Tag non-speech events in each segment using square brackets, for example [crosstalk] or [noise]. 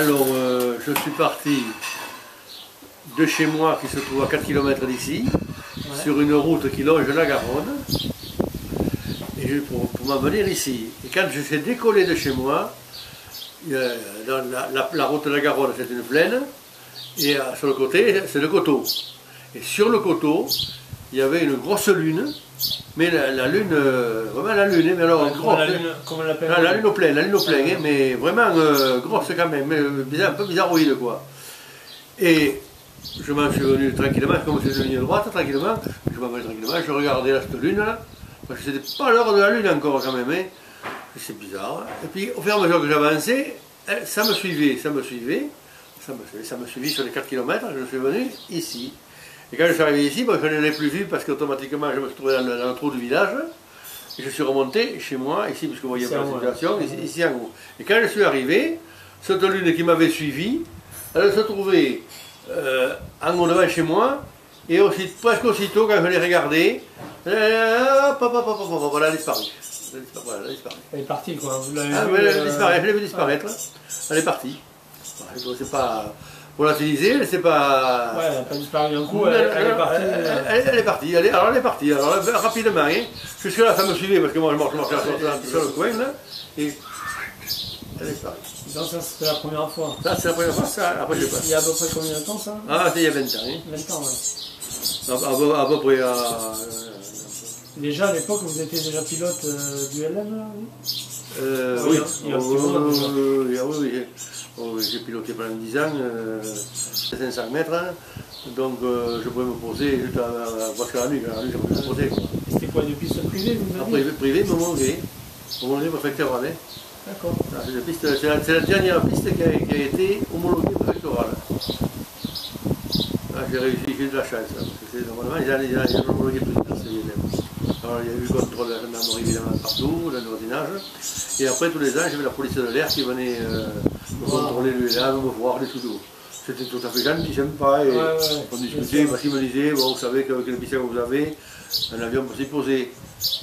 alors, euh, je suis parti de chez moi, qui se trouve à 4 km d'ici, Ouais. sur une route qui longe la Garonne, et pour, pour m'en venir ici. Et quand je suis décollé de chez moi, dans la, la- la route de la Garonne, c'est une plaine, et euh, sur le côté, c'est le coteau. Et sur le coteau, il y avait une grosse lune, mais la, la lune, euh, vraiment la lune, hein, mais alors Ouais, grosse, la hein. lune, comment on l'appelle Ah, la lune au plein, la lune au plein, hein, mais vraiment euh, grosse quand même, mais, euh, bizarre, un peu bizarroïde quoi. Et je m'en suis venu tranquillement, comme c'est une ligne droite, tranquillement, je m'en venais tranquillement, je regardais là, cette lune là, parce que c'était pas l'heure de la lune encore quand même, hein. c'est bizarre. Et puis au fur et à mesure que j'avançais, hein, ça me suivait, ça me suivait, ça me suivait, ça me suivait sur les 4 km, je suis venu ici. Et quand je suis arrivé ici, bon, je ne l'ai plus vu parce qu'automatiquement je me suis trouvé dans le, dans le trou du village. Et je suis remonté chez moi, ici, puisque vous voyez pas la situation, ici, ici en haut. Et quand je suis arrivé, cette lune qui m'avait suivi, elle se trouvait euh, en haut devant chez moi, et aussi, presque aussitôt, quand je l'ai regardée, euh, hop, hop, hop, hop, hop, hop, elle a disparu. Elle disparu, voilà, elle a disparu. Elle est partie quoi. Vous l'avez Ah, vu, elle a euh, disparu, je l'ai vu disparaître. Elle est partie. Ouais, donc C'est pas volatilisé, c'est pas. Ouais, elle n'a pas disparu d'un coup, elle, elle est partie. elle- euh, elle- elle est partie. elle est- alors elle est partie. Alors elle- rapidement. Hein. Jusque là, ça me suivait parce que moi je marche, je marche sur, le coin là. Et elle est disparue. Donc ça c'était la première fois. Ça c'est la première fois. Ça, après je sais pas. Il y a à peu près combien de temps ça? Ah, c'était il y a 20 ans. Hein. 20 ans, ouais. À, à peu- à peu près. à- Déjà à l'époque vous étiez déjà pilote euh, du LM là oui? euh, Oui, oui. il y a oui, j'ai- oh, j'ai piloté pendant 10 ans, euh, 500 mètres, donc euh, je pouvais me poser juste à, à, nuit, à la nuit, je pouvais me poser. C'était quoi des pistes privées vous m'avez privé, privé, me homologué, homologué préfectoral. Hein. D'accord. Ah, C'est la, piste- la- dernière piste qui a, qui a été homologuée préfectorale. Ah, j'ai réussi, j'ai eu de la chance. hein, parce que normalement, ils plus tard, c'est évident. Alors, il y a eu le contrôle de la gendarmerie évidemment partout, le voisinage. Et après, tous les ans, j'avais la police de l'air qui venait euh, me contrôler le là, me voir les sous d'eau. C'était tout à fait gentil, sympa. Et on discutait parce qu'il me disait, bon, vous savez qu'avec le piscine que vous avez, un avion peut s'y poser.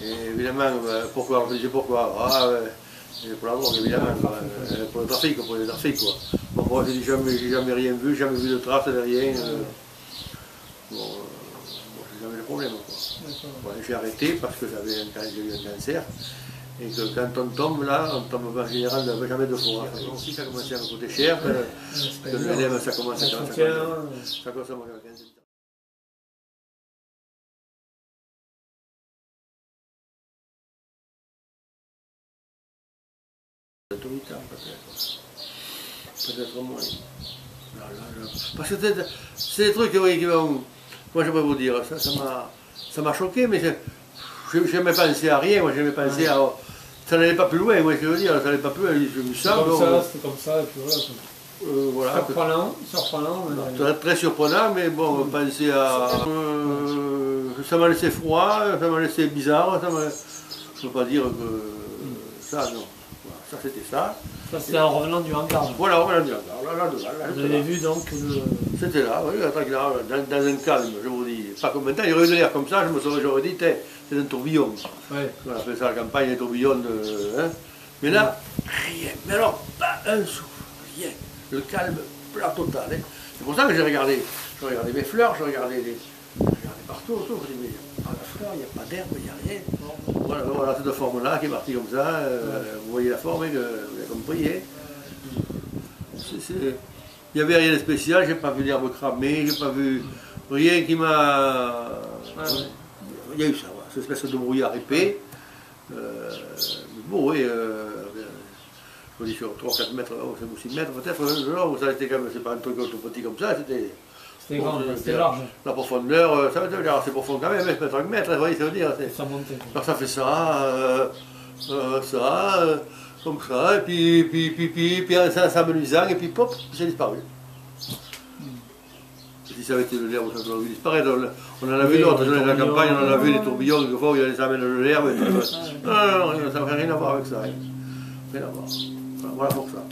Et évidemment, ben, pourquoi On me disait pourquoi? Ah, ouais, et pour la drogue, évidemment. Euh, pour le trafic, pour le trafic, quoi. Bon, moi, j'ai jamais, jamais rien vu, jamais vu de traces, de rien. euh, bon, euh, bon, j'ai jamais de problème, quoi. Bon, j'ai arrêté parce que j'avais un, eu un cancer. Et que quand on tombe là, on tombe en général jamais deux fois. Ça commençait à me coûter cher. euh, le évident. LM, ça commence à Un ça soutien, commence- ça consomme encore 15 ans. Bientôt huit ans, peut-être. Peut-être moins. Parce que c'est- des trucs oui, qui vont. Moi, je peux vous dire, ça ça m'a ça m'a choqué, mais je n'ai jamais pensé à rien. Moi, j'ai jamais pensé à. Ça n'allait pas plus loin, moi, je veux dire, ça n'allait pas plus loin. Vu C'est ça, comme ça, c'était comme ça, et puis voilà. euh, voilà. Surprenant, surprenant. mais- Très, très surprenant, mais bon, penser à. Euh, ça m'a laissé froid, ça m'a laissé bizarre, ça m'a. Je ne peux pas dire que. Ça, non. Voilà, ça, c'était ça. Ça c'était en revenant du hangar. Voilà, voilà, là, là, là, là, là, Vous là, avez vu donc le. C'était là, oui, tranquillement, dans, dans un calme, je vous Pas comme maintenant, il y aurait eu de l'air comme ça, je me serais, j'aurais dit, c'est un tourbillon. Ouais. On appelle ça la campagne, un tourbillon de. hein. Mais là, rien. Mais alors, pas un souffle, rien. Le calme plat total. hein. C'est pour ça que j'ai regardé. Je regardais mes fleurs, je regardais, les... je regardais partout autour. Je dis, mais il n'y a pas de fleurs, il n'y a pas d'herbe, il n'y a rien. Voilà, voilà cette forme-là qui est partie comme ça. euh, vous voyez la forme, hein, que vous avez compris. hein. Il n'y avait rien de spécial, j'ai pas vu l'herbe cramée, j'ai pas vu rien qui m'a. Il y a eu ça, voilà, cette espèce de brouillard épais. Euh, bon, oui, euh, je vous dis sur 3-4 mètres, 5 ou 6 mètres peut-être, euh, non, ça été quand même, c'est pas un truc tout petit comme ça, c'était C'était grand, c'était large. la profondeur, euh, ça veut dire, c'est profond quand même, hein, 5 mètres, vous voyez, ça veut dire, c'est- Ça montait. alors ça fait ça, euh, euh, ça, euh, comme ça, et puis, puis, puis, puis, puis ça, ça menuisant, et puis pop, c'est disparu. Si ça avait été de l'herbe, ça aurait vu disparaître. On, en a vu d'autres, dans la campagne, on en a vu des tourbillons, quelquefois, où il y a des amènes de l'herbe. et tout. Non, non, non, ça n'a rien à voir avec ça. Rien, à voir. Voilà, pour ça.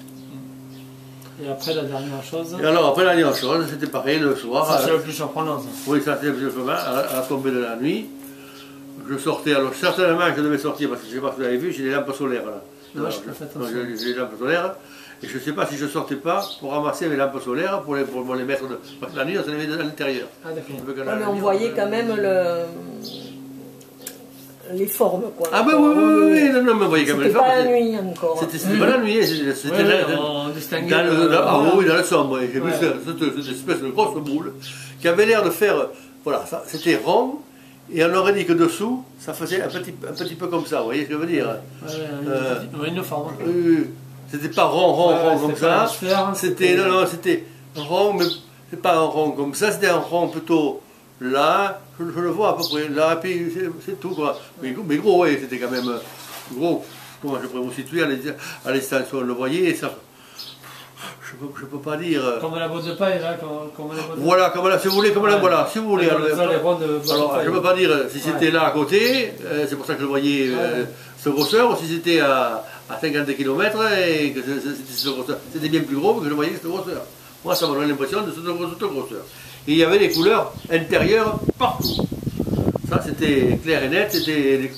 Et après la dernière chose. Et alors, après la dernière chose, c'était pareil le soir. Ça c'est euh, le plus surprenant ça. Oui, ça c'est le chemin, à, à la tombée de la nuit. je sortais, alors certainement je devais sortir, parce que je ne sais pas si vous avez vu, j'ai des lampes solaires là. Non, je j'ai des lampes solaires, et je ne sais pas si je ne sortais pas pour ramasser mes lampes solaires, pour les, pour les mettre, de- parce que la nuit on se les met à l'intérieur. Ah, d'accord. La mais on voyait quand même le... les formes, quoi. Ah ben oui, oui, oui, oui, non, non, mais voyez quand même C'était les pas formes, la nuit encore. C'était c'était pas la nuit, c'était c'était Ouais, dans- ouais, dans- on distinguait. dans le, dans- ah voilà. oui, dans le sombre. et J'ai vu Ouais. cette, cette- cette espèce de grosse boule qui avait l'air de faire. Voilà, ça- c'était rond, et on aurait dit que dessous, ça faisait un petit, un petit peu comme ça, vous voyez ce que je veux dire Ouais, ouais, une, Euh, ouais, une forme. Euh, C'était pas rond, rond, Ouais, rond ouais, comme ça. sphère, C'était, non, non, c'était rond, mais c'est pas un rond comme ça, c'était un rond plutôt là, je, je le vois à peu près là, puis c'est- tout quoi. Mais, gros- mais gros, oui, c'était quand même euh, gros. Comment je pourrais vous situer à où on le voyait, ça. Je peux, je peux pas dire. euh, Comme la botte de paille, là. Comme, comme la botte Voilà, comme là, si vous voulez, comme Ouais. voilà, si vous voulez. Alors, de alors, je ne peux pas dire euh, si c'était Ouais. là à côté, euh, c'est pour ça que je voyais euh, Ouais. ce grosseur, ou si c'était à, à 50 km et que c'était bien plus gros que je voyais cette grosseur. Moi, ça m'a donné l'impression de cette grosseur. Et il y avait des couleurs intérieures partout. Ça, c'était clair et net, c'était des,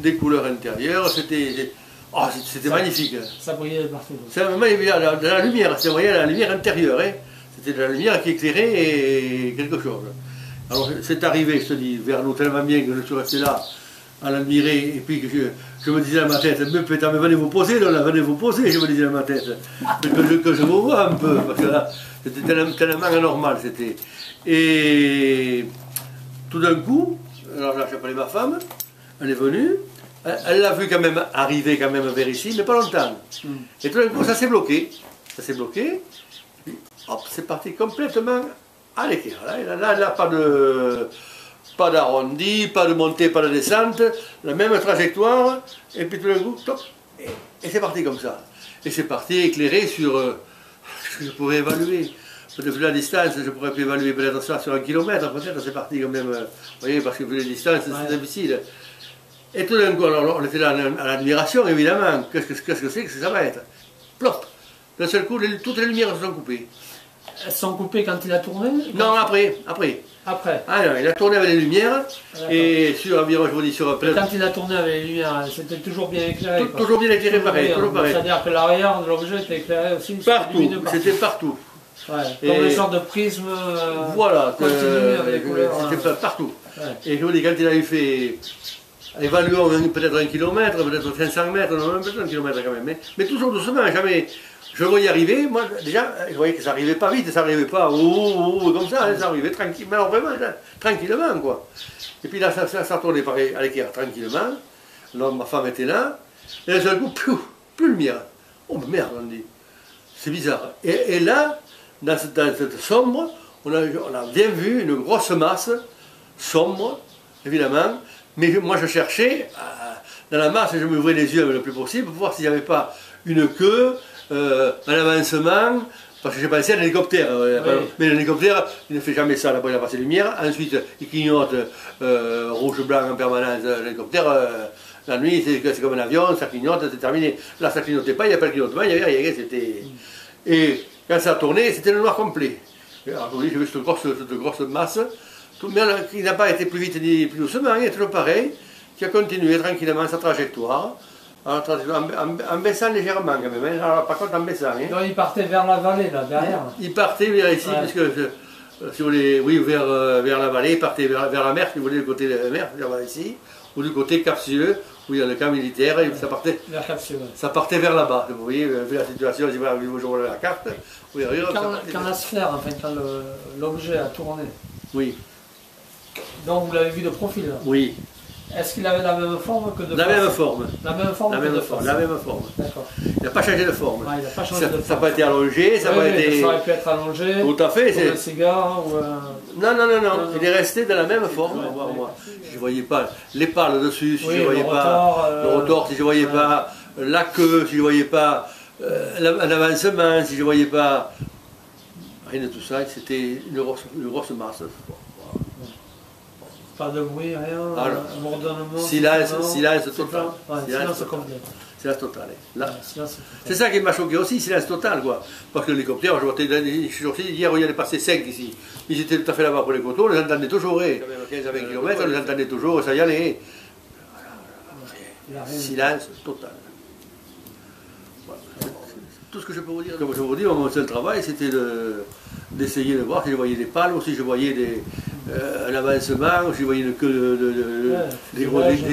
des couleurs intérieures, c'était oh, c'était- Ça- magnifique. Ça brillait partout. De la, de la lumière, c'est voyez la lumière intérieure. Hein. C'était de la lumière qui éclairait et quelque chose. Alors c'est arrivé, je te dis, vers nous tellement bien que je suis resté là à l'admirer et puis que je, je me disais dans ma tête, mais putain, mais venez vous poser, là, venez vous poser, je me disais dans ma tête. Que, que je, que je vous vois un peu, parce que là, c'était tellement, tellement anormal, c'était. Et tout d'un coup, alors là, j'ai appelé ma femme, elle est venue, elle l'a vu quand même arriver quand même vers ici, mais pas longtemps. Et tout d'un coup, ça s'est bloqué. Ça s'est bloqué. Puis, hop, c'est parti complètement à l'équerre. Là, là, là, pas de pas d'arrondi, pas de montée, pas de descente, la même trajectoire, et puis tout d'un coup, top, et, et c'est parti comme ça. Et c'est parti éclairé sur euh, ce que je pourrais évaluer. Peut-être la distance, je pourrais plus évaluer peut-être ça sur un kilomètre, peut-être c'est parti quand même, euh, vous voyez, parce que vu les distances, Ouais. c'est difficile. Et tout d'un coup, alors, on était là à l'admiration, évidemment. Qu'est-ce que c'est que ça va être? Plop D'un seul coup, les- toutes les lumières se sont coupées. Elles sont coupées quand il a tourné? Non, après, après. Après. Ah non, il a tourné avec les lumières, D'accord. et sur environ, je vous dis, sur peut-être Quand il a tourné avec les lumières, c'était toujours bien éclairé. tout- toujours bien éclairé pareil, bien. toujours pareil. C'est-à-dire que l'arrière de l'objet était éclairé aussi. Partout, c'était partout. Ouais, Et- Comme le genre de prisme. euh, Voilà, continu euh, avec les couleurs. c'était hein. partout. Ouais. Et je vous dis, quand il a eu fait, évaluons peut-être un kilomètre, peut-être 500 mètres, non, peut-être un kilomètre quand même, mais, toujours doucement, jamais. Je voyais arriver, moi déjà, je voyais que ça arrivait pas vite, ça arrivait pas ouh, ouh, ouh, comme ça, hein, ça arrivait tranquillement, alors vraiment, tranquillement quoi. Et puis là, ça, tournait par à l'équerre tranquillement, là, ma femme était là, et d'un seul coup, plus, plus lumière. Oh merde, on dit. C'est bizarre. Et, là, dans cette, sombre, on a bien vu une grosse masse sombre, évidemment. Mais moi, je cherchais, euh, dans la masse, je m'ouvrais les yeux le plus possible pour voir s'il n'y avait pas une queue, euh, un avancement, parce que j'ai pensé à l'hélicoptère. euh, Oui. Mais l'hélicoptère, il ne fait jamais ça, d'abord il a passé lumière, ensuite il clignote euh, rouge-blanc en permanence. L'hélicoptère, euh, la nuit, c'est comme un avion, ça clignote, c'est terminé. Là, ça clignotait pas, il n'y a pas de clignotement, il n'y avait rien, c'était... Et quand ça a tourné, c'était le noir complet. Et Alors, j'ai vu cette grosse, cette grosse masse, tout, qui n'a pas été plus vite ni plus doucement, il est toujours pareil, qui a continué tranquillement sa trajectoire, en, baissant légèrement quand même, hein. Alors, par contre en baissant. hein. Donc il partait vers la vallée, là, derrière. Il partait vers ici, Ouais. puisque, euh, si vous voulez, oui, vers, euh, vers la vallée, il partait vers, vers la mer, si vous voulez, du côté de la mer, vers ici, ou du côté capsueux, où il y a le camp militaire, et ça partait, ça partait vers là-bas. Vous voyez, euh, vu la situation, si vous voyez vous la carte, ça Quand, la sphère, enfin quand l'objet a tourné, Oui, donc vous l'avez vu de profil, là. oui, est-ce qu'il avait la même forme que de la face même forme, La même forme la que même de forme, face. la même forme. D'accord. Il n'a pas changé de forme. Ouais, il n'a pas changé Ça de n'a forme. pas été allongé, ça n'a Oui, pas oui, été... Ça aurait pu être allongé, Tout à fait, comme un cigare ou un... Non, non, non, non, Non, il est resté de la même forme. Ouais, Moi, ouais. moi, je ne voyais pas les pales dessus, si Oui, je ne le voyais pas rotor, euh, le rotor, si je ne voyais ouais. pas la queue, si je ne voyais pas euh, la- un avancement, si je ne voyais pas rien de tout ça, c'était une grosse, une grosse masse. Pas de bruit, rien, Alors, un bourdonnement. silence, silence total. Ouais, Silence silence total. complet. Silence total. C'est ça qui m'a choqué aussi, silence total, quoi. Parce que l'hélicoptère, je, vois, je suis sorti hier, il y en a passé 5 ici. Ils étaient tout à fait là-bas pour les coteaux, on les entendait toujours. eh. Quand même 15 à 20 km, on les entendait toujours, ça y allait. Rien. Silence total. Voilà. C'est Tout ce que je peux vous dire. Comme je vous dis, mon seul travail, c'était de- d'essayer de voir si je voyais des palmes, ou si je voyais des, euh, un avancement, ou si je voyais une queue de, de- de- Ouais, des,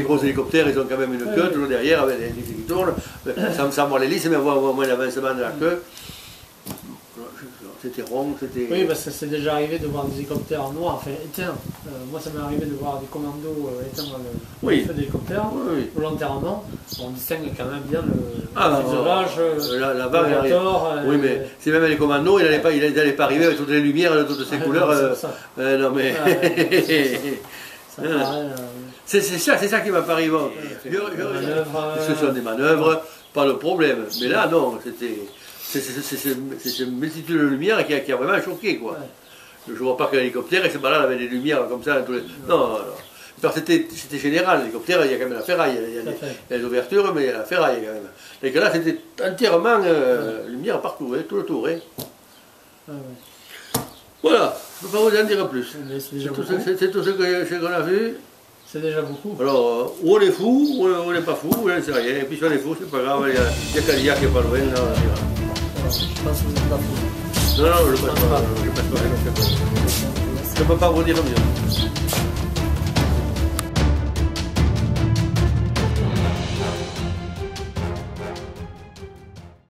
gros, des hélicoptères, ils ont quand même une queue ouais. toujours derrière avec des, des qui tournent, sans, sans voir l'hélice, mais voir au moins l'avancement de la queue. C'était rond, c'était. Oui, parce que c'est déjà arrivé de voir des hélicoptères noirs, enfin éteints. Euh, moi, ça m'est arrivé de voir des commandos euh, éteints dans le Oui. feu d'hélicoptère, Oui, oui. volontairement. On distingue quand même bien le Ah, fuselage, euh, la- la le barre, elle arrive. moteur, euh, Oui, mais c'est même les commandos, il n'allait pas, pas arriver avec toutes les lumières de toutes ces [laughs] couleurs. non, euh, euh, mais. Ça euh, c'est ça, c'est ça qui m'a des manœuvres, Ce sont des manœuvres, pas de problème. Mais là, non, c'était. C'est cette multitude de lumières qui a, qui a vraiment choqué, quoi. Je vois pas qu'un hélicoptère et se balade avec des lumières comme ça. tous les- Non, non, non. C'était général, l'hélicoptère, il y a quand même la ferraille, il y a, des ouvertures, mais il y a la ferraille quand même. Et que là, c'était entièrement euh, lumière partout, hein, tout le tour. hein. ouais, ouais. Voilà, je ne peux pas vous en dire plus. Mais c'est C'est tout, ce- tout ce ce qu'on a vu. C'est déjà beaucoup. Alors, euh, ou on est fou, ou on n'est pas fou, ou on ne sait rien. Et puis si on est fou, c'est pas grave, il y a, a Calia qui est pas loin, là, on. Je pense que vous êtes. Non, non, ne passe pas, je passe pas, je ne peux pas vous mieux.